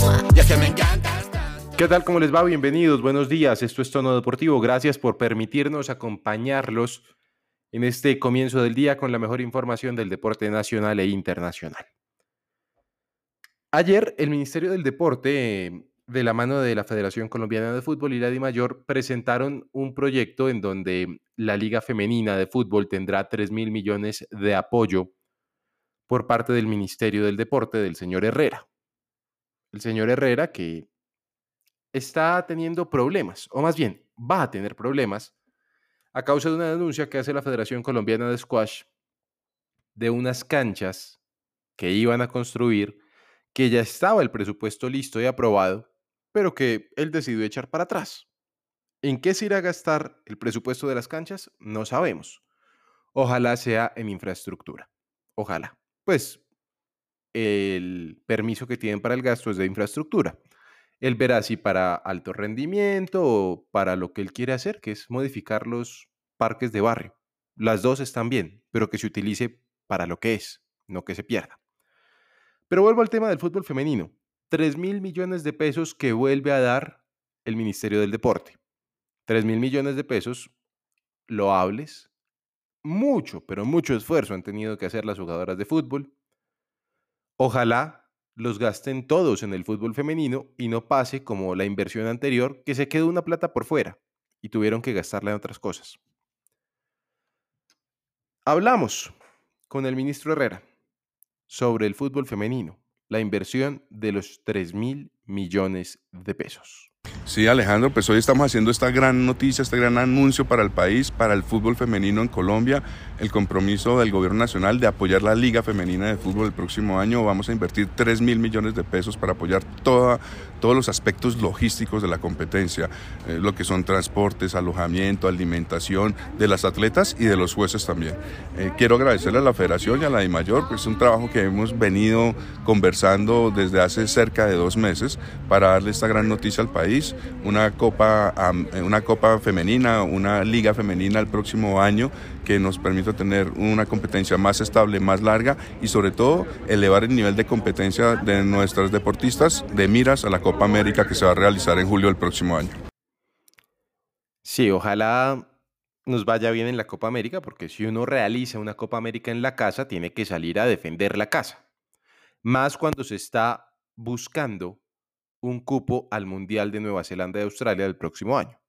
Que me. ¿Qué tal? ¿Cómo les va? Bienvenidos, buenos días. Esto es Tono Deportivo. Gracias por permitirnos acompañarlos en este comienzo del día con la mejor información del deporte nacional e internacional. Ayer el Ministerio del Deporte, de la mano de la Federación Colombiana de Fútbol y la DIMAYOR, presentaron un proyecto en donde la Liga Femenina de Fútbol tendrá 3 mil millones de apoyo por parte del Ministerio del Deporte del señor Herrera. El señor Herrera que está teniendo problemas, o más bien va a tener problemas, a causa de una denuncia que hace la Federación Colombiana de Squash de unas canchas que iban a construir, que ya estaba el presupuesto listo y aprobado, pero que él decidió echar para atrás. ¿En qué se irá a gastar el presupuesto de las canchas? No sabemos. Ojalá sea en infraestructura. Ojalá. Pues el permiso que tienen para el gasto es de infraestructura. Él verá si para alto rendimiento o para lo que él quiere hacer, que es modificar los parques de barrio. Las dos están bien, pero que se utilice para lo que es, no que se pierda. Pero vuelvo al tema del fútbol femenino. 3 mil millones de pesos que vuelve a dar el Ministerio del Deporte. 3 mil millones de pesos loables. Mucho, pero mucho esfuerzo han tenido que hacer las jugadoras de fútbol. Ojalá los gasten todos en el fútbol femenino y no pase como la inversión anterior, que se quedó una plata por fuera y tuvieron que gastarla en otras cosas. Hablamos con el ministro Herrera sobre el fútbol femenino, la inversión de los 3 mil millones de pesos. Sí, Alejandro, pues hoy estamos haciendo esta gran noticia, este gran anuncio para el país, para el fútbol femenino en Colombia, el compromiso del gobierno nacional de apoyar la Liga Femenina de Fútbol el próximo año. Vamos a invertir 3 mil millones de pesos para apoyar toda, todos los aspectos logísticos de la competencia, eh, lo que son transportes, alojamiento, alimentación de las atletas y de los jueces también. Eh, quiero agradecerle a la Federación y a la DIMAYOR, pues es un trabajo que hemos venido conversando desde hace cerca de dos meses para darle esta gran noticia al país una copa, eh, una copa femenina, una liga femenina el próximo año que nos permita tener una competencia más estable, más larga y sobre todo elevar el nivel de competencia de nuestras deportistas de miras a la Copa América que se va a realizar en julio del próximo año. Sí, ojalá nos vaya bien en la Copa América, porque si uno realiza una Copa América en la casa, tiene que salir a defender la casa. Más cuando se está buscando un cupo al Mundial de Nueva Zelanda y Australia del próximo año.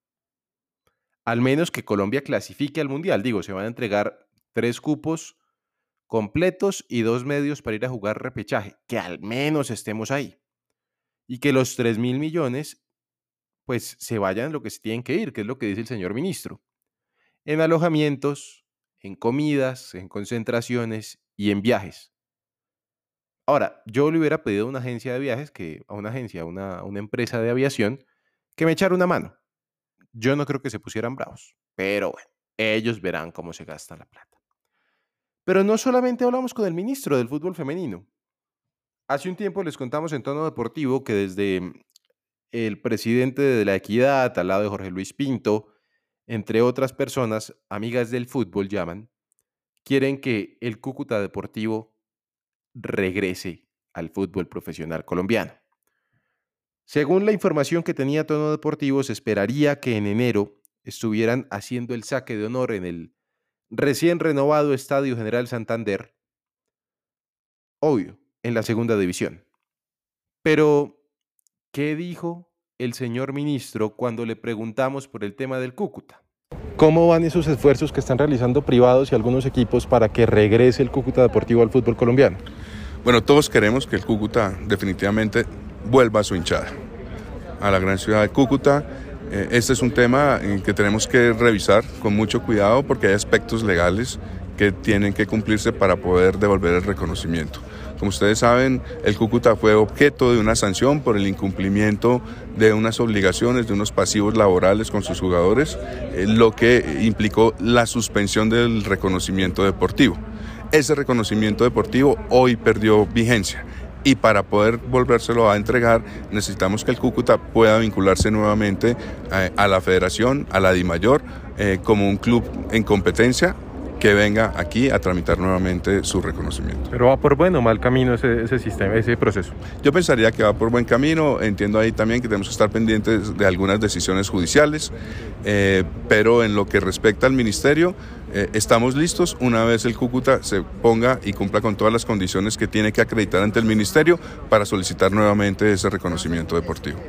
Al menos que Colombia clasifique al Mundial. Digo, se van a entregar tres cupos completos y dos medios para ir a jugar repechaje. Que al menos estemos ahí. Y que los 3 mil millones, pues se vayan lo que se tienen que ir, que es lo que dice el señor ministro. En alojamientos, en comidas, en concentraciones y en viajes. Ahora, yo le hubiera pedido a una agencia de viajes, que, a una agencia, a una, una empresa de aviación, que me echara una mano. Yo no creo que se pusieran bravos, pero bueno, ellos verán cómo se gasta la plata. Pero no solamente hablamos con el ministro del fútbol femenino. Hace un tiempo les contamos en tono deportivo que desde el presidente de la Equidad, al lado de Jorge Luis Pinto, entre otras personas, amigas del fútbol llaman, quieren que el Cúcuta Deportivo regrese al fútbol profesional colombiano. Según la información que tenía Tono Deportivo, se esperaría que en enero estuvieran haciendo el saque de honor en el recién renovado Estadio General Santander, obvio, en la segunda división. Pero, ¿qué dijo el señor ministro cuando le preguntamos por el tema del Cúcuta? ¿Cómo van esos esfuerzos que están realizando privados y algunos equipos para que regrese el Cúcuta Deportivo al fútbol colombiano? Bueno, todos queremos que el Cúcuta definitivamente vuelva a su hinchada, a la gran ciudad de Cúcuta. Eh, este es un tema que tenemos que revisar con mucho cuidado porque hay aspectos legales que tienen que cumplirse para poder devolver el reconocimiento. Como ustedes saben, el Cúcuta fue objeto de una sanción por el incumplimiento de unas obligaciones, de unos pasivos laborales con sus jugadores, eh, lo que implicó la suspensión del reconocimiento deportivo. Ese reconocimiento deportivo hoy perdió vigencia. Y para poder volvérselo a entregar necesitamos que el Cúcuta pueda vincularse nuevamente eh, a, la federación, a la DIMAYOR, eh, como un club en competencia que venga aquí a tramitar nuevamente su reconocimiento. Pero va por buen o mal camino ese, ese, sistema, ese proceso. Yo pensaría que va por buen camino. Entiendo ahí también que tenemos que estar pendientes de algunas decisiones judiciales, eh, pero en lo que respecta al ministerio, eh, estamos listos una vez el Cúcuta se ponga y cumpla con todas las condiciones que tiene que acreditar ante el ministerio para solicitar nuevamente ese reconocimiento deportivo.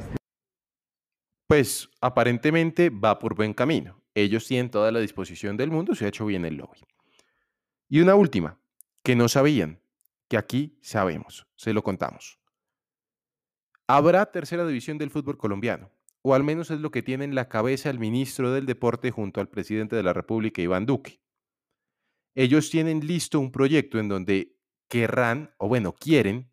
Pues aparentemente va por buen camino. Ellos tienen toda la disposición del mundo, se ha hecho bien el lobby. Y una última, que no sabían, que aquí sabemos, se lo contamos. Habrá tercera división del fútbol colombiano, o al menos es lo que tiene en la cabeza el ministro del Deporte junto al presidente de la República, Iván Duque. Ellos tienen listo un proyecto en donde querrán, o bueno, quieren,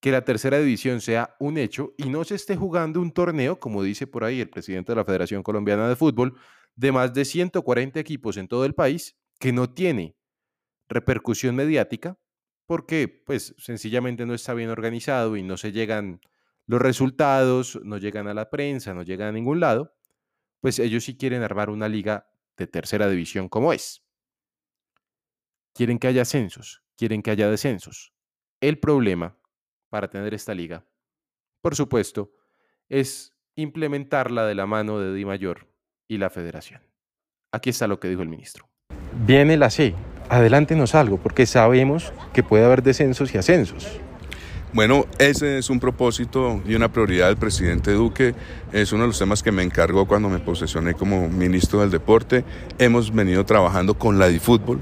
que la tercera división sea un hecho y no se esté jugando un torneo, como dice por ahí el presidente de la Federación Colombiana de Fútbol, de más de 140 equipos en todo el país que no tiene repercusión mediática porque pues sencillamente no está bien organizado y no se llegan los resultados, no llegan a la prensa, no llegan a ningún lado, pues ellos sí quieren armar una liga de tercera división como es. Quieren que haya ascensos, quieren que haya descensos. El problema para tener esta liga, por supuesto, es implementarla de la mano de Di Mayor y la federación. Aquí está lo que dijo el ministro. Viene la C. Adelántenos algo, porque sabemos que puede haber descensos y ascensos. Bueno, ese es un propósito y una prioridad del presidente Duque. Es uno de los temas que me encargó cuando me posesioné como ministro del Deporte. Hemos venido trabajando con la DiFútbol,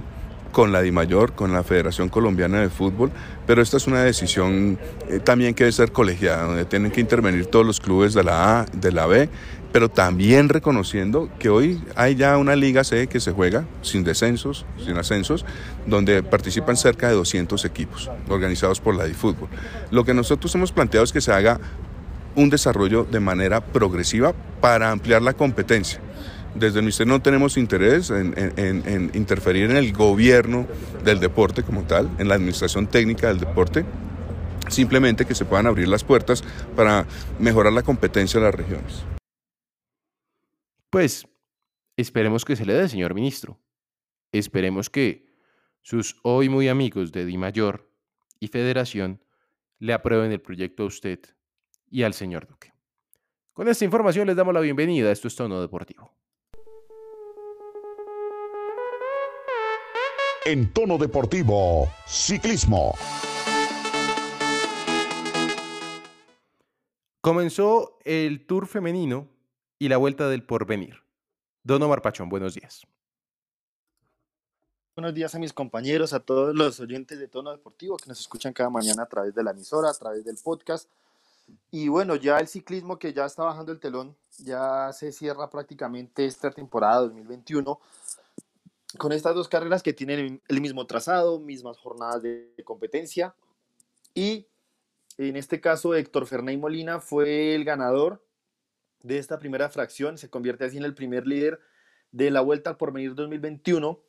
con la DIMAYOR, con la Federación Colombiana de Fútbol, pero esta es una decisión eh, también que debe ser colegiada, donde tienen que intervenir todos los clubes de la A, de la B, pero también reconociendo que hoy hay ya una Liga C que se juega sin descensos, sin ascensos, donde participan cerca de 200 equipos organizados por la DiFútbol. Lo que nosotros hemos planteado es que se haga un desarrollo de manera progresiva para ampliar la competencia. Desde el Ministerio no tenemos interés en, en interferir en el gobierno del deporte como tal, en la administración técnica del deporte, simplemente que se puedan abrir las puertas para mejorar la competencia de las regiones. Pues esperemos que se le dé, señor ministro. Esperemos que sus hoy muy amigos de Di Mayor y Federación le aprueben el proyecto a usted y al señor Duque. Con esta información les damos la bienvenida. Esto es Tono Deportivo. En Tono Deportivo, ciclismo. Comenzó el Tour femenino y la vuelta del porvenir. Don Omar Pachón, buenos días. Buenos días a mis compañeros, a todos los oyentes de Tono Deportivo que nos escuchan cada mañana a través de la emisora, a través del podcast. Y bueno, ya el ciclismo que ya está bajando el telón, ya se cierra prácticamente esta temporada 2021 con estas dos carreras que tienen el mismo trazado, mismas jornadas de competencia. Y en este caso, Héctor Ferney Molina fue el ganador de esta primera fracción, se convierte así en el primer líder de la Vuelta al Porvenir 2021.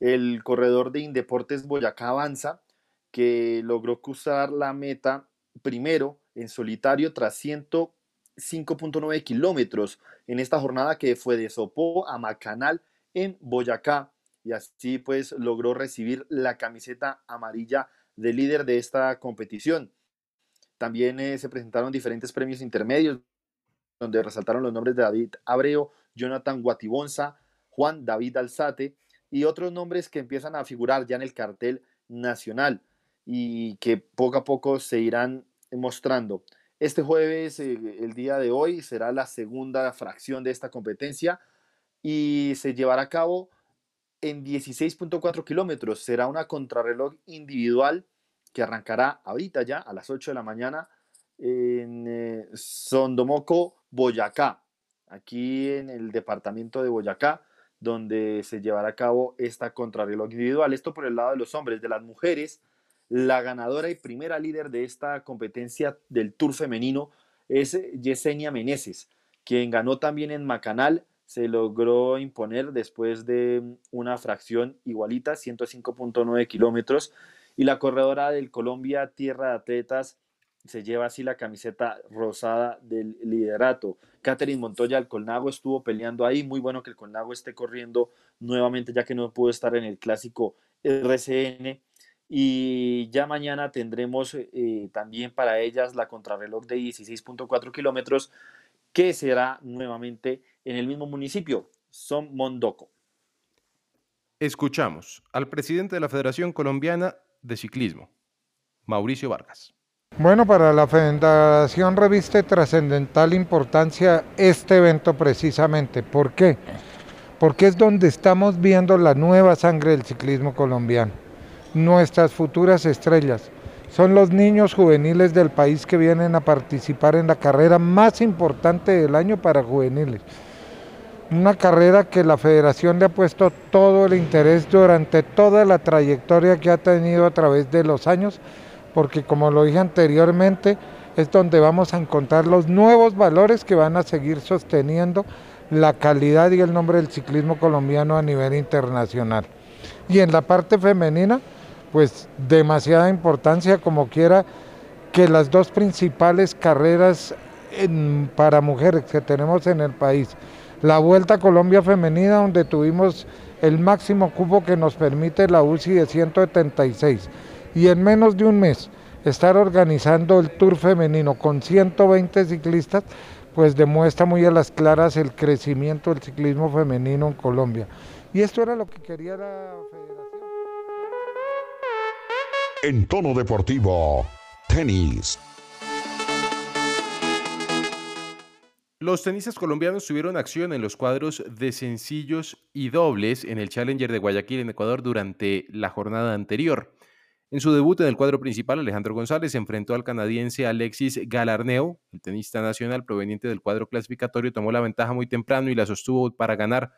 El corredor de Indeportes Boyacá Avanza, que logró cruzar la meta primero en solitario tras 105.9 kilómetros en esta jornada que fue de Sopó a Macanal en Boyacá y así pues logró recibir la camiseta amarilla de líder de esta competición. También eh, se presentaron diferentes premios intermedios donde resaltaron los nombres de David Abreu, Jonathan Guatibonza, Juan David Alzate y otros nombres que empiezan a figurar ya en el cartel nacional y que poco a poco se irán mostrando. Este jueves, eh, el día de hoy, será la segunda fracción de esta competencia y se llevará a cabo en 16.4 kilómetros. Será una contrarreloj individual que arrancará ahorita ya a las 8 de la mañana en eh, Sondomoco, Boyacá, aquí en el departamento de Boyacá, donde se llevará a cabo esta contrarreloj individual. Esto por el lado de los hombres, de las mujeres, La ganadora y primera líder de esta competencia del Tour femenino es Yesenia Meneses, quien ganó también en Macanal, se logró imponer después de una fracción igualita, 105.9 kilómetros, y la corredora del Colombia Tierra de Atletas se lleva así la camiseta rosada del liderato. Catherine Montoya del Colnago estuvo peleando ahí, muy bueno que el Colnago esté corriendo nuevamente ya que no pudo estar en el clásico RCN y ya mañana tendremos eh, también para ellas la contrarreloj de 16.4 kilómetros que será nuevamente en el mismo municipio, Son Mondoco. Escuchamos al presidente de la Federación Colombiana de Ciclismo, Mauricio Vargas. Bueno, para la Federación reviste trascendental importancia este evento precisamente. ¿Por qué? Porque es donde estamos viendo la nueva sangre del ciclismo colombiano nuestras futuras estrellas. Son los niños juveniles del país que vienen a participar en la carrera más importante del año para juveniles. Una carrera que la federación le ha puesto todo el interés durante toda la trayectoria que ha tenido a través de los años, porque como lo dije anteriormente, es donde vamos a encontrar los nuevos valores que van a seguir sosteniendo la calidad y el nombre del ciclismo colombiano a nivel internacional. Y en la parte femenina, pues demasiada importancia como quiera que las dos principales carreras para mujeres que tenemos en el país. La Vuelta a Colombia Femenina, donde tuvimos el máximo cupo que nos permite la UCI de 176. Y en menos de un mes estar organizando el Tour Femenino con 120 ciclistas, pues demuestra muy a las claras el crecimiento del ciclismo femenino en Colombia. Y esto era lo que quería la federación en tono deportivo, tenis. Los tenistas colombianos tuvieron acción en los cuadros de sencillos y dobles en el Challenger de Guayaquil en Ecuador durante la jornada anterior. En su debut en el cuadro principal, Alejandro González enfrentó al canadiense Alexis Galarneo. El tenista nacional proveniente del cuadro clasificatorio tomó la ventaja muy temprano y la sostuvo para ganar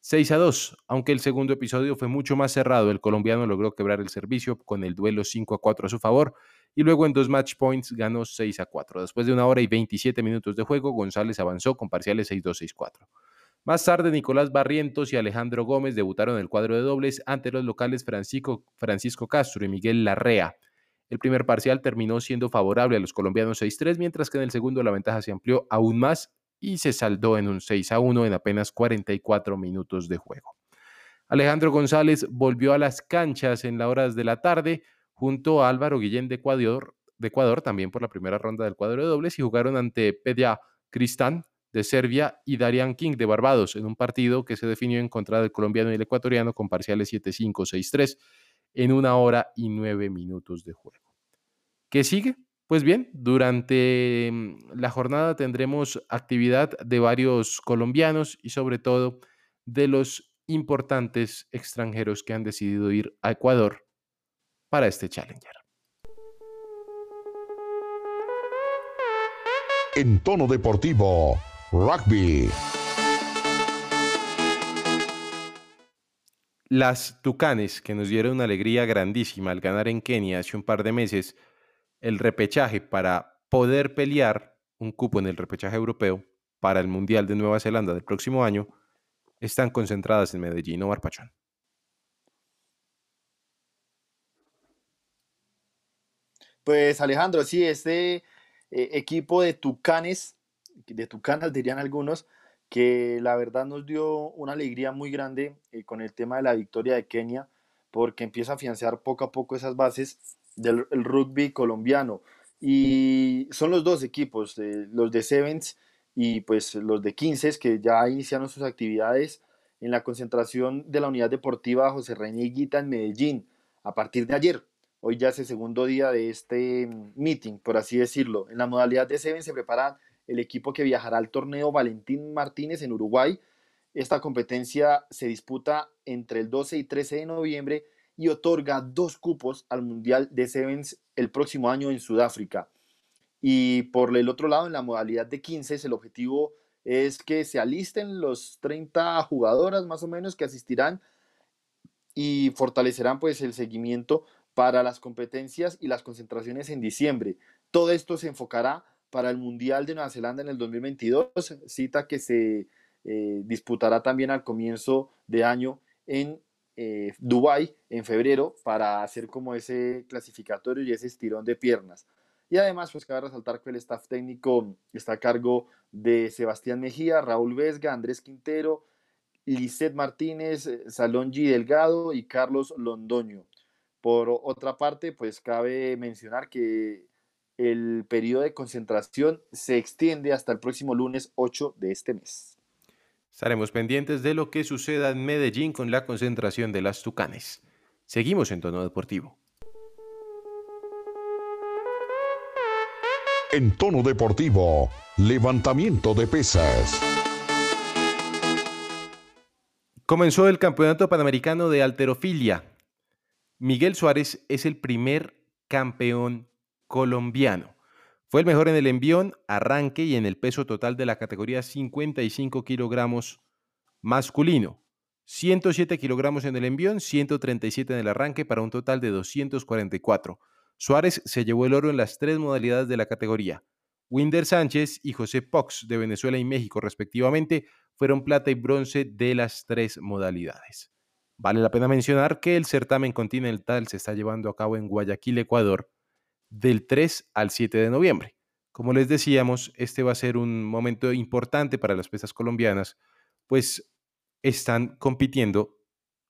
6 a 2, aunque el segundo episodio fue mucho más cerrado, el colombiano logró quebrar el servicio con el duelo 5 a 4 a su favor y luego en dos match points ganó 6 a 4. Después de una hora y 27 minutos de juego, González avanzó con parciales 6-2, 6-4. Más tarde, Nicolás Barrientos y Alejandro Gómez debutaron en el cuadro de dobles ante los locales Francisco, Francisco Castro y Miguel Larrea. El primer parcial terminó siendo favorable a los colombianos 6-3, mientras que en el segundo la ventaja se amplió aún más y se saldó en un 6 a 1 en apenas 44 minutos de juego. Alejandro González volvió a las canchas en las horas de la tarde junto a Álvaro Guillén de Ecuador, de Ecuador también por la primera ronda del cuadro de dobles y jugaron ante Pedja Cristán de Serbia y Darian King de Barbados en un partido que se definió en contra del colombiano y el ecuatoriano con parciales 7-5, 6-3 en una hora y nueve minutos de juego. ¿Qué sigue? Pues bien, durante mm, la jornada tendremos actividad de varios colombianos y sobre todo de los importantes extranjeros que han decidido ir a Ecuador para este Challenger. En tono deportivo, rugby. Las Tucanes, que nos dieron una alegría grandísima al ganar en Kenia hace un par de meses, el repechaje para poder pelear un cupo en el repechaje europeo para el Mundial de Nueva Zelanda del próximo año, están concentradas en Medellín o Barpachón. Pues Alejandro, sí, este eh, equipo de Tucanes, de Tucanas dirían algunos, que la verdad nos dio una alegría muy grande eh, con el tema de la victoria de Kenia, porque empieza a afianzar poco a poco esas bases del rugby colombiano. Y son los dos equipos, eh, los de Sevens y pues los de 15 que ya iniciaron sus actividades en la concentración de la unidad deportiva José René Guita en Medellín a partir de ayer. Hoy ya es el segundo día de este mm, meeting, por así decirlo. En la modalidad de Sevens se prepara el equipo que viajará al torneo Valentín Martínez en Uruguay. Esta competencia se disputa entre el 12 y 13 de noviembre y otorga dos cupos al Mundial de Sevens el próximo año en Sudáfrica. Y por el otro lado, en la modalidad de 15, el objetivo es que se alisten los 30 jugadoras más o menos que asistirán y fortalecerán pues el seguimiento para las competencias y las concentraciones en diciembre. Todo esto se enfocará para el Mundial de Nueva Zelanda en el 2022, cita que se eh, disputará también al comienzo de año en eh, Dubái en febrero para hacer como ese clasificatorio y ese estirón de piernas. Y además, pues cabe resaltar que el staff técnico está a cargo de Sebastián Mejía, Raúl Vesga, Andrés Quintero, Lisset Martínez, eh, Salongi Delgado y Carlos Londoño. Por otra parte, pues cabe mencionar que el periodo de concentración se extiende hasta el próximo lunes 8 de este mes. Estaremos pendientes de lo que suceda en Medellín con la concentración de las Tucanes. Seguimos en tono deportivo. En tono deportivo, levantamiento de pesas. Comenzó el Campeonato Panamericano de Alterofilia. Miguel Suárez es el primer campeón colombiano. Fue el mejor en el envión, arranque y en el peso total de la categoría 55 kilogramos masculino. 107 kilogramos en el envión, 137 en el arranque para un total de 244. Suárez se llevó el oro en las tres modalidades de la categoría. Winder Sánchez y José Pox de Venezuela y México respectivamente fueron plata y bronce de las tres modalidades. Vale la pena mencionar que el certamen continental se está llevando a cabo en Guayaquil, Ecuador, del 3 al 7 de noviembre. Como les decíamos, este va a ser un momento importante para las pesas colombianas, pues están compitiendo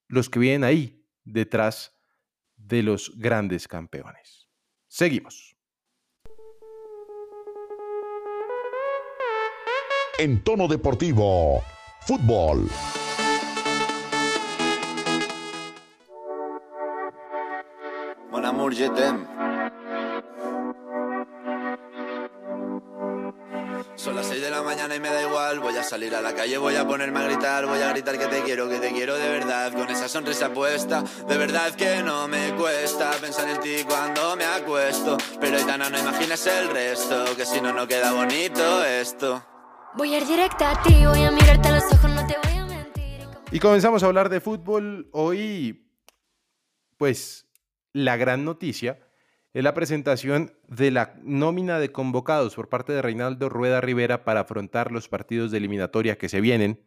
los que vienen ahí detrás de los grandes campeones. Seguimos. En tono deportivo, fútbol. Mon amour, je mañana y me da igual. Voy a salir a la calle, voy a ponerme a gritar. Voy a gritar que te quiero, que te quiero de verdad. Con esa sonrisa puesta, de verdad que no me cuesta pensar en ti cuando me acuesto. Pero Aitana, no imagines el resto, que si no, no queda bonito esto. Voy a ir directa a ti, voy a mirarte a los ojos, no te voy a mentir. Y comenzamos a hablar de fútbol. Hoy, pues, la gran noticia es la presentación de la nómina de convocados por parte de Reinaldo Rueda Rivera para afrontar los partidos de eliminatoria que se vienen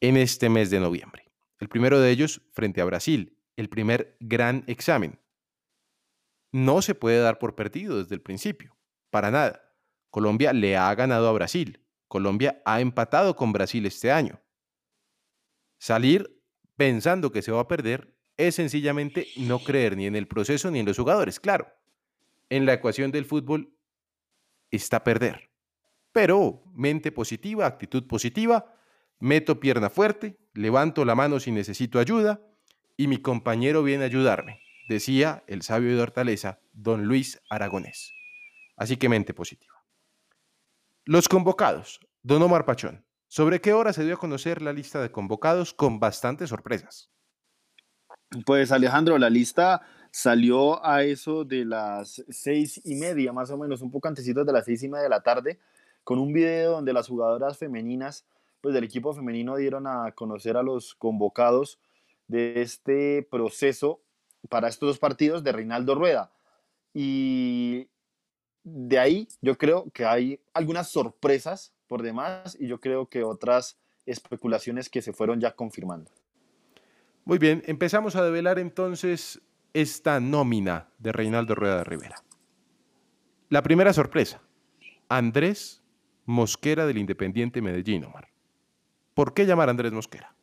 en este mes de noviembre. El primero de ellos frente a Brasil, el primer gran examen. No se puede dar por perdido desde el principio, para nada. Colombia le ha ganado a Brasil. Colombia ha empatado con Brasil este año. Salir pensando que se va a perder es sencillamente no creer ni en el proceso ni en los jugadores. Claro, en la ecuación del fútbol está perder. Pero mente positiva, actitud positiva, meto pierna fuerte, levanto la mano si necesito ayuda y mi compañero viene a ayudarme, decía el sabio de Hortaleza, don Luis Aragonés. Así que mente positiva. Los convocados, don Omar Pachón. ¿Sobre qué hora se dio a conocer la lista de convocados con bastantes sorpresas? Pues Alejandro, la lista salió a eso de las seis y media, más o menos, un poco antesito de las seis y media de la tarde, con un video donde las jugadoras femeninas pues, del equipo femenino dieron a conocer a los convocados de este proceso para estos dos partidos de Reinaldo Rueda. Y de ahí yo creo que hay algunas sorpresas por demás y yo creo que otras especulaciones que se fueron ya confirmando. Muy bien, empezamos a develar entonces esta nómina de Reinaldo Rueda de Rivera. La primera sorpresa, Andrés Mosquera del Independiente Medellín, Omar. ¿Por qué llamar a Andrés Mosquera?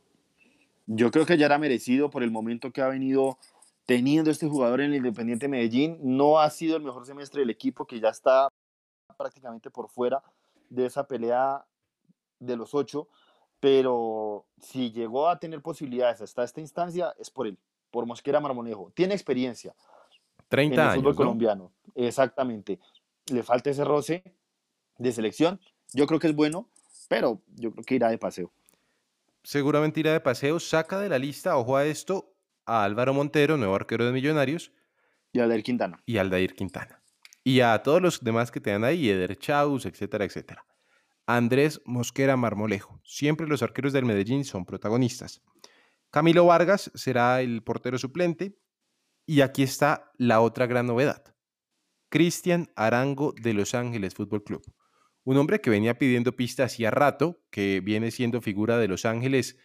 Yo creo que ya era merecido por el momento que ha venido teniendo este jugador en el Independiente Medellín. No ha sido el mejor semestre del equipo, que ya está prácticamente por fuera de esa pelea de los ocho, pero si llegó a tener posibilidades hasta esta instancia es por él, por Mosquera Marmonejo. Tiene experiencia 30 en el años. fútbol ¿no? colombiano, exactamente. Le falta ese roce de selección. Yo creo que es bueno, pero yo creo que irá de paseo. Seguramente irá de paseo, saca de la lista, ojo a esto, a Álvaro Montero, nuevo arquero de Millonarios, Y Aldair Quintana. y a Aldair Quintana. Y a todos los demás que te dan ahí, Eder Chaus, etcétera, etcétera. Andrés Mosquera Marmolejo. Siempre los arqueros del Medellín son protagonistas. Camilo Vargas será el portero suplente Y aquí está la otra gran novedad. Cristian Arango de Los Ángeles Fútbol Club. Un hombre que venía pidiendo pista hacía rato, que viene siendo figura de Los Ángeles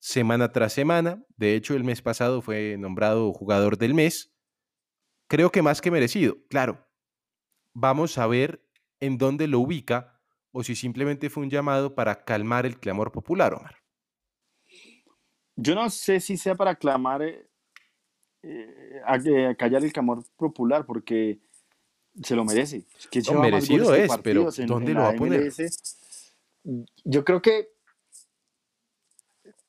semana tras semana. De hecho, el mes pasado fue nombrado jugador del mes. Creo que más que merecido. Claro, vamos a ver en dónde lo ubica o si simplemente fue un llamado para calmar el clamor popular, Omar. Yo no sé si sea para clamar, eh, eh, a, a callar el clamor popular, porque se lo merece. Es que No, merecido es, pero en- ¿dónde en lo va a poner? MLS. Yo creo que,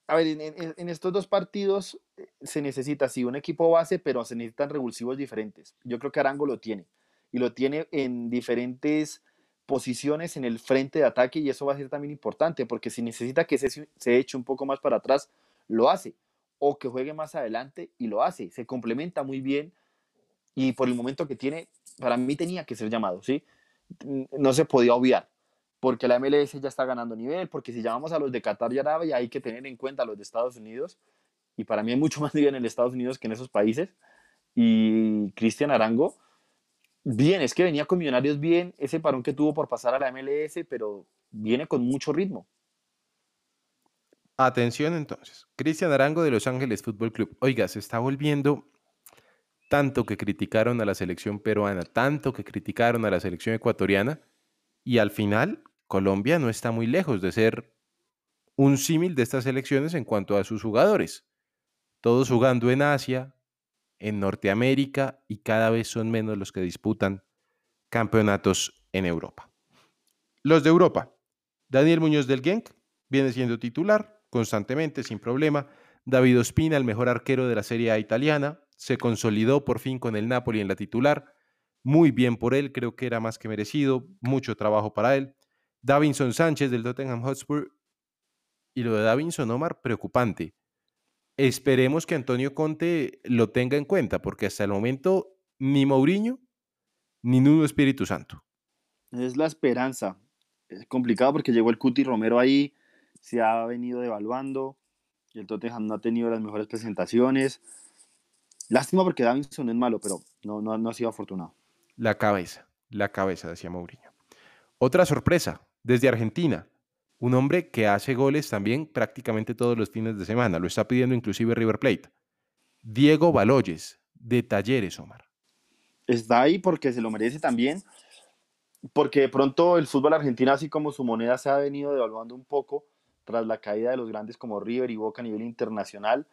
a ver, en, en- en estos dos partidos eh, se necesita, sí, un equipo base, pero se necesitan revulsivos diferentes. Yo creo que Arango lo tiene. Y lo tiene en diferentes posiciones en el frente de ataque y eso va a ser también importante porque si necesita que se, se eche un poco más para atrás, lo hace. O que juegue más adelante y lo hace. Se complementa muy bien y por el momento que tiene, para mí tenía que ser llamado, ¿sí? No se podía obviar, porque la MLS ya está ganando nivel, porque si llamamos a los de Qatar y Arabia hay que tener en cuenta a los de Estados Unidos, y para mí hay mucho más nivel en el Estados Unidos que en esos países, y Cristian Arango, bien, es que venía con Millonarios bien, ese parón que tuvo por pasar a la MLS, pero viene con mucho ritmo. Atención entonces. Cristian Arango de Los Ángeles Fútbol Club. Oiga, se está volviendo tanto que criticaron a la selección peruana, tanto que criticaron a la selección ecuatoriana, y al final Colombia no está muy lejos de ser un símil de estas selecciones en cuanto a sus jugadores. Todos jugando en Asia, en Norteamérica, y cada vez son menos los que disputan campeonatos en Europa. Los de Europa. Daniel Muñoz del Genk viene siendo titular constantemente, sin problema. David Ospina, el mejor arquero de la Serie A italiana, se consolidó por fin con el Napoli en la titular. Muy bien por él, creo que era más que merecido, mucho trabajo para él. Davinson Sánchez del Tottenham Hotspur. Y lo de Davinson Omar, preocupante. Esperemos que Antonio Conte lo tenga en cuenta, porque hasta el momento ni Mourinho ni Nuno Espíritu Santo. Es la esperanza. Es complicado porque llegó el Cuti Romero ahí, se ha venido devaluando, y el Tottenham no ha tenido las mejores presentaciones. Lástima porque Davinson es malo, pero no, no, no ha sido afortunado. La cabeza, la cabeza, decía Mourinho. Otra sorpresa, desde Argentina. Un hombre que hace goles también prácticamente todos los fines de semana. Lo está pidiendo inclusive River Plate. Diego Baloyes, de Talleres, Omar. Está ahí porque se lo merece también, porque de pronto el fútbol argentino, así como su moneda se ha venido devaluando un poco tras la caída de los grandes como River y Boca a nivel internacional,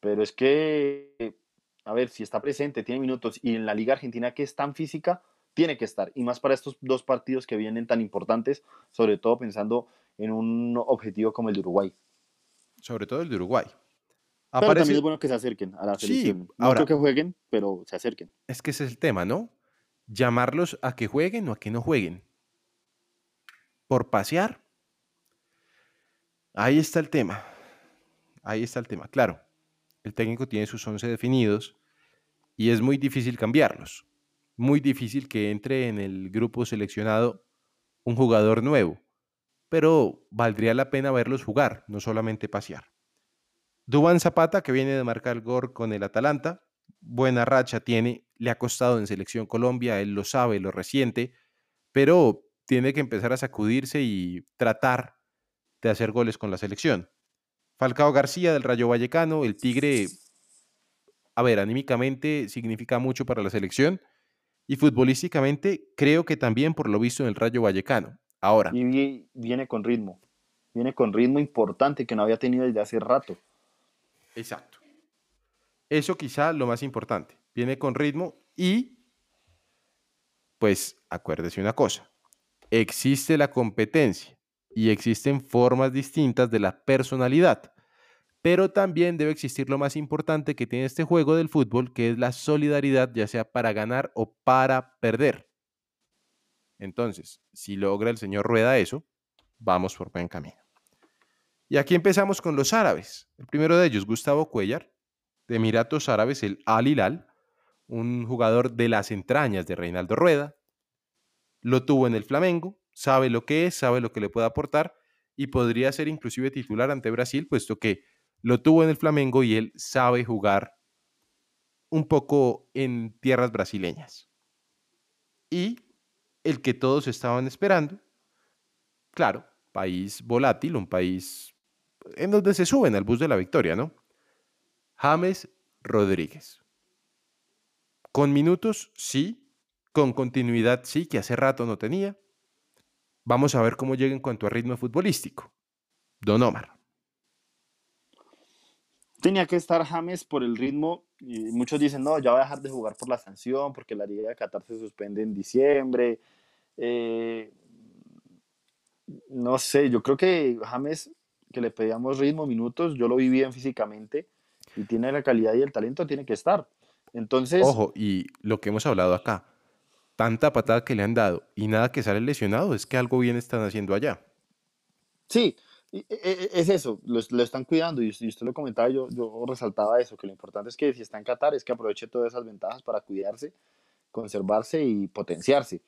pero es que, a ver, si está presente, tiene minutos y en la Liga Argentina que es tan física, tiene que estar, y más para estos dos partidos que vienen tan importantes, sobre todo pensando en un objetivo como el de Uruguay. Sobre todo el de Uruguay. Pero Aparece- también es bueno que se acerquen a la Sí, selección. no ahora- creo que jueguen, pero se acerquen. Es que ese es el tema, ¿no? Llamarlos a que jueguen o a que no jueguen. Por pasear. Ahí está el tema. Ahí está el tema. Claro, el técnico tiene sus 11 definidos y es muy difícil cambiarlos. Muy difícil que entre en el grupo seleccionado un jugador nuevo. Pero valdría la pena verlos jugar, no solamente pasear. Dubán Zapata, que viene de marcar gol con el Atalanta, buena racha tiene, le ha costado en selección Colombia, él lo sabe, lo resiente, pero tiene que empezar a sacudirse y tratar de hacer goles con la selección. Falcao García del Rayo Vallecano, el Tigre, a ver, anímicamente significa mucho para la selección y futbolísticamente creo que también por lo visto en el Rayo Vallecano. Ahora, Y vi- viene con ritmo. Viene con ritmo importante que no había tenido desde hace rato. Exacto. Eso quizá lo más importante. Viene con ritmo y, pues, acuérdese una cosa. Existe la competencia y existen formas distintas de la personalidad. Pero también debe existir lo más importante que tiene este juego del fútbol, que es la solidaridad, ya sea para ganar o para perder. Entonces, si logra el señor Rueda eso, vamos por buen camino. Y aquí empezamos con los árabes. El primero de ellos, Gustavo Cuellar, de Emiratos Árabes, el Al Hilal, un jugador de las entrañas de Reinaldo Rueda. Lo tuvo en el Flamengo, sabe lo que es, sabe lo que le puede aportar y podría ser inclusive titular ante Brasil, puesto que lo tuvo en el Flamengo y él sabe jugar un poco en tierras brasileñas. Y el que todos estaban esperando, claro, país volátil, un país en donde se suben al bus de la victoria, ¿no? James Rodríguez. Con minutos, sí. Con continuidad, sí, que hace rato no tenía. Vamos a ver cómo llega en cuanto a ritmo futbolístico. Don Omar. Tenía que estar James por el ritmo. Y muchos dicen, no, ya va a dejar de jugar por la sanción, porque la Liga de Qatar se suspende en diciembre. Eh, no sé, yo creo que James, que le pedíamos ritmo, minutos, yo lo vi bien físicamente y tiene la calidad y el talento, tiene que estar. Entonces. Ojo, y lo que hemos hablado acá, tanta patada que le han dado y nada que sale lesionado, es que algo bien están haciendo allá. Sí, e, e, es eso, lo, están cuidando y usted lo comentaba, yo, yo resaltaba eso, que lo importante es que si está en Qatar es que aproveche todas esas ventajas para cuidarse, conservarse y potenciarse.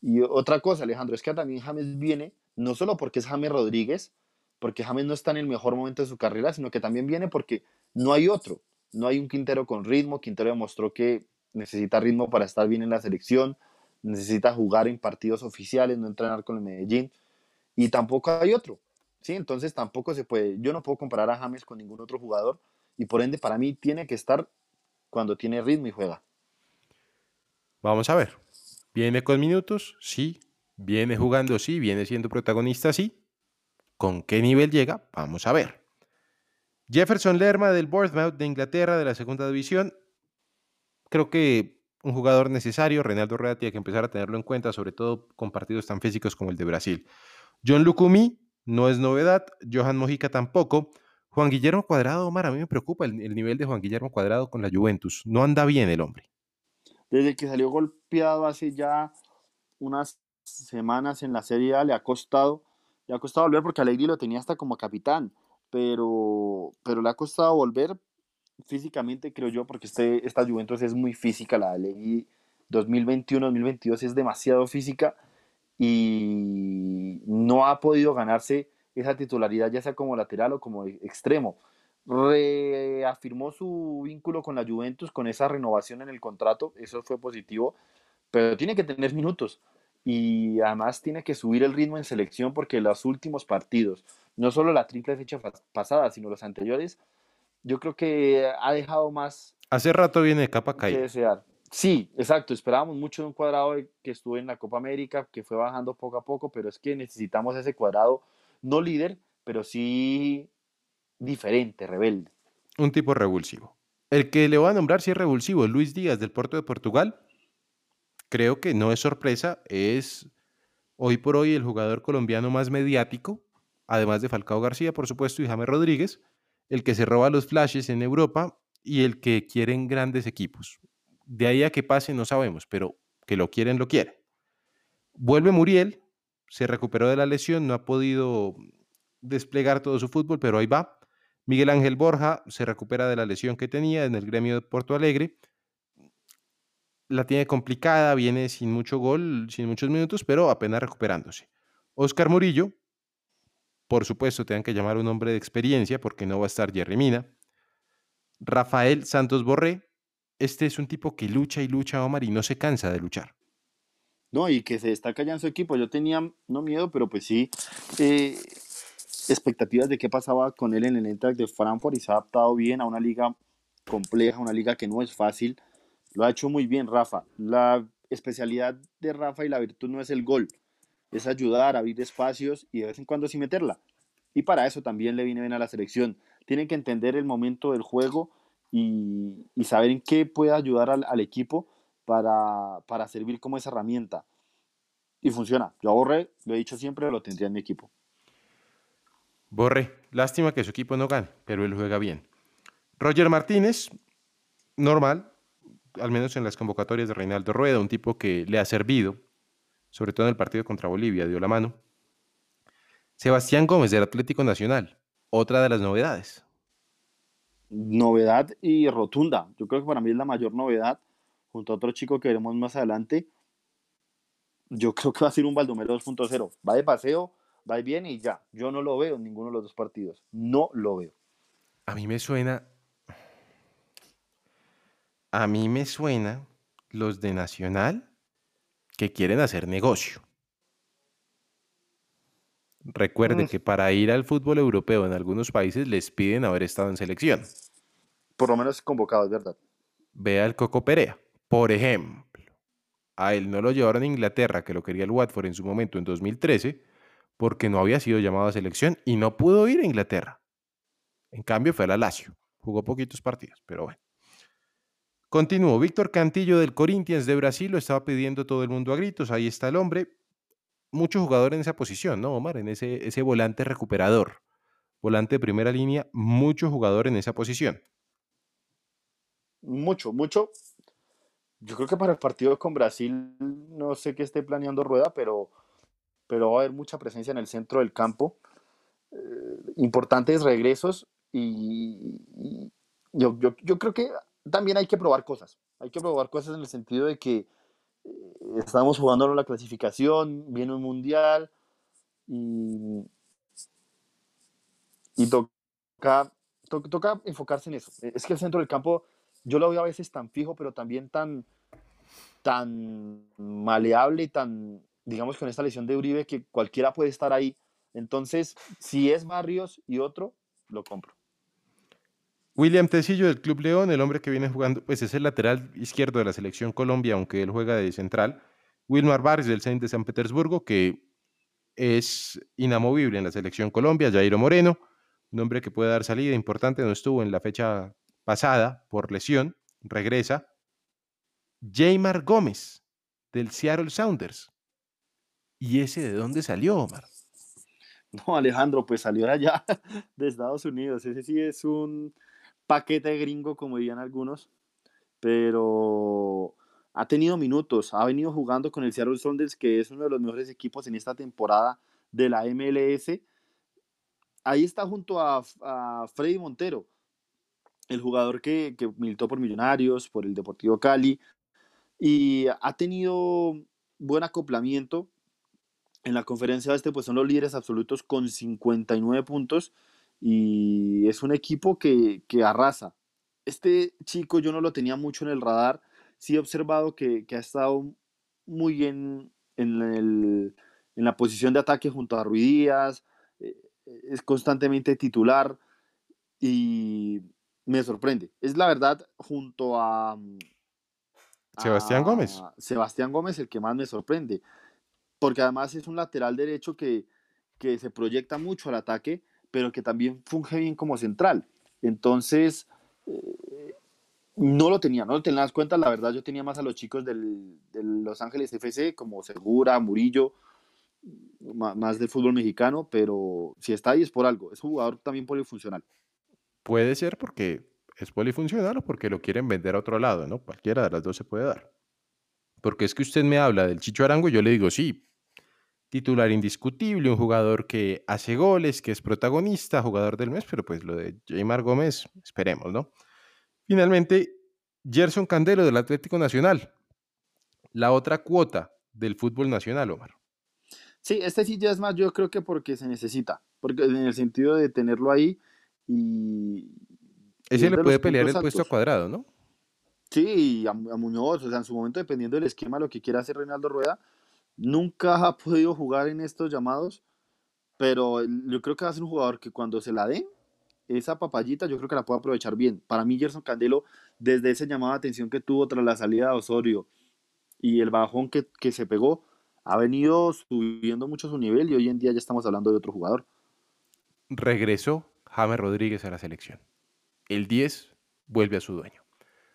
Y otra cosa, Alejandro, es que también James viene, no solo porque es James Rodríguez, porque James no está en el mejor momento de su carrera, sino que también viene porque no hay otro, no hay un Quintero con ritmo, Quintero demostró que necesita ritmo para estar bien en la selección, necesita jugar en partidos oficiales, no entrenar con el Medellín, y tampoco hay otro. ¿sí? Entonces tampoco se puede, yo no puedo comparar a James con ningún otro jugador y por ende para mí tiene que estar cuando tiene ritmo y juega. Vamos a ver. ¿Viene con minutos? Sí. ¿Viene jugando? Sí. ¿Viene siendo protagonista? Sí. ¿Con qué nivel llega? Vamos a ver. Jefferson Lerma del Bournemouth de Inglaterra de la segunda división. Creo que un jugador necesario. Reinaldo Rueda tiene que empezar a tenerlo en cuenta, sobre todo con partidos tan físicos como el de Brasil. John Lucumí no es novedad, Johan Mojica tampoco. Juan Guillermo Cuadrado, Omar, a mí me preocupa el, nivel de Juan Guillermo Cuadrado con la Juventus. No anda bien el hombre. Desde que salió golpeado hace ya unas semanas en la Serie A, le ha costado, le ha costado volver porque Alegri lo tenía hasta como capitán, pero, pero le ha costado volver físicamente, creo yo, porque este, esta Juventus es muy física, la Alegri 2021-2022 es demasiado física y no ha podido ganarse esa titularidad, ya sea como lateral o como extremo. Reafirmó su vínculo con la Juventus con esa renovación en el contrato, eso fue positivo, pero tiene que tener minutos y además tiene que subir el ritmo en selección porque los últimos partidos, no solo la triple fecha pasada, sino los anteriores, yo creo que ha dejado más. Hace rato viene de capa caída. desear. Sí, exacto. Esperábamos mucho de un cuadrado que estuvo en la Copa América, que fue bajando poco a poco, pero es que necesitamos ese cuadrado, no líder, pero sí diferente, rebelde. Un tipo revulsivo. El que le voy a nombrar si es revulsivo, Luis Díaz del Puerto de Portugal. Creo que no es sorpresa, es hoy por hoy el jugador colombiano más mediático, además de Falcao García, por supuesto, y James Rodríguez, el que se roba los flashes en Europa y el que quieren grandes equipos. De ahí a que pase no sabemos, pero que lo quieren, lo quieren. Vuelve Muriel, se recuperó de la lesión, no ha podido desplegar todo su fútbol, pero ahí va. Miguel Ángel Borja se recupera de la lesión que tenía en el gremio de Porto Alegre. La tiene complicada, viene sin mucho gol, sin muchos minutos, pero apenas recuperándose. Oscar Murillo, por supuesto, tengan que llamar a un hombre de experiencia porque no va a estar Jerry Mina. Rafael Santos Borré, este es un tipo que lucha y lucha, Omar, y no se cansa de luchar. No, y que se destaca ya en su equipo. Yo tenía, no miedo, pero pues sí, eh, expectativas de qué pasaba con él en el Eintracht de Frankfurt y se ha adaptado bien a una liga compleja, una liga que no es fácil. Lo ha hecho muy bien Rafa. La especialidad de Rafa y la virtud no es el gol, es ayudar, a abrir espacios y de vez en cuando sí meterla. Y para eso también le viene bien a la selección. Tienen que entender el momento del juego y, saber en qué puede ayudar al, equipo para, para, servir como esa herramienta. Y funciona. Yo a Borré, lo he dicho siempre, lo tendría en mi equipo. Borré, lástima que su equipo no gane, pero él juega bien. Roger Martínez, normal, al menos en las convocatorias de Reinaldo Rueda, un tipo que le ha servido, sobre todo en el partido contra Bolivia, dio la mano. Sebastián Gómez del Atlético Nacional, otra de las novedades novedad y rotunda. Yo creo que para mí es la mayor novedad, junto a otro chico que veremos más adelante. Yo creo que va a ser un Baldomero 2.0. Va de paseo, va bien y ya. Yo no lo veo en ninguno de los dos partidos. No lo veo. A mí me suena. a mí me suena los de Nacional que quieren hacer negocio. Recuerde Mm. que para ir al fútbol europeo en algunos países les piden haber estado en selección. Por lo menos convocado, es verdad. Vea el Coco Perea. Por ejemplo, a él no lo llevaron a Inglaterra, que lo quería el Watford en su momento en 2013, porque no había sido llamado a selección y no pudo ir a Inglaterra. En cambio fue a la Lazio. Jugó poquitos partidos, pero bueno. Continuó. Víctor Cantillo del Corinthians de Brasil lo estaba pidiendo todo el mundo a gritos. Ahí está el hombre. Mucho jugador en esa posición, ¿no, Omar? En ese, ese volante recuperador. Volante de primera línea, mucho jugador en esa posición. Mucho, mucho. Yo creo que para el partido con Brasil, no sé qué esté planeando Rueda, pero, pero va a haber mucha presencia en el centro del campo. Eh, importantes regresos y, yo, yo creo que también hay que probar cosas. Hay que probar cosas en el sentido de que eh, estamos jugando la clasificación, viene un mundial y, toca, to- toca enfocarse en eso. Es que el centro del campo yo lo veo a veces tan fijo, pero también tan, tan maleable y tan, digamos, con esta lesión de Uribe que cualquiera puede estar ahí. Entonces, si es Barrios y otro, lo compro. William Tecillo del Club León, el hombre que viene jugando, pues es el lateral izquierdo de la selección Colombia, aunque él juega de central. Wilmar Barrios del Zenit de San Petersburgo, que es inamovible en la selección Colombia. Jairo Moreno, un hombre que puede dar salida importante, no estuvo en la fecha pasada por lesión, regresa. Jaymar Gómez del Seattle Sounders. ¿Y ese de dónde salió, Omar? No, Alejandro, pues salió allá, de Estados Unidos. Ese sí es un paquete gringo, como dirían algunos, pero ha tenido minutos, ha venido jugando con el Seattle Sounders, que es uno de los mejores equipos en esta temporada de la MLS. Ahí está junto a, a Freddy Montero, el jugador que, que militó por Millonarios, por el Deportivo Cali, y ha tenido buen acoplamiento. En la conferencia este, pues son los líderes absolutos con 59 puntos y es un equipo que, que arrasa. Este chico yo no lo tenía mucho en el radar, sí he observado que, que ha estado muy bien en, el- en la posición de ataque junto a Ruidías, eh, es constantemente titular y me sorprende. Es la verdad, junto a, Sebastián Gómez. a Sebastián Gómez el que más me sorprende, porque además es un lateral derecho que, que se proyecta mucho al ataque, pero que también funge bien como central. Entonces, eh, no lo tenía, no lo tenía en las cuentas, la verdad yo tenía más a los chicos del, Los Ángeles FC, como Segura, Murillo, ma- más del fútbol mexicano, pero si está ahí es por algo, es jugador también polifuncional. Puede ser porque es polifuncional o porque lo quieren vender a otro lado, ¿no? Cualquiera de las dos se puede dar. Porque es que usted me habla del Chicho Arango y yo le digo, sí, titular indiscutible, un jugador que hace goles, que es protagonista, jugador del mes, pero pues lo de Jaymar Gómez, esperemos, ¿no? Finalmente, Gerson Candelo del Atlético Nacional, la otra cuota del fútbol nacional, Omar. Sí, este sí ya es más, yo creo que porque se necesita, porque en el sentido de tenerlo ahí y... Ese es le de puede pelear el puesto a cuadrado, ¿no? Sí, a, a Muñoz, o sea, en su momento, dependiendo del esquema, lo que quiera hacer Reinaldo Rueda, nunca ha podido jugar en estos llamados, pero yo creo que va a ser un jugador que cuando se la den, esa papayita, yo creo que la puede aprovechar bien. Para mí, Gerson Candelo, desde ese llamado de atención que tuvo tras la salida de Osorio y el bajón que, que se pegó, ha venido subiendo mucho su nivel y hoy en día ya estamos hablando de otro jugador. regresó James Rodríguez a la selección. El 10 vuelve a su dueño.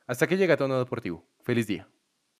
Hasta que llega Tono Deportivo. Feliz día.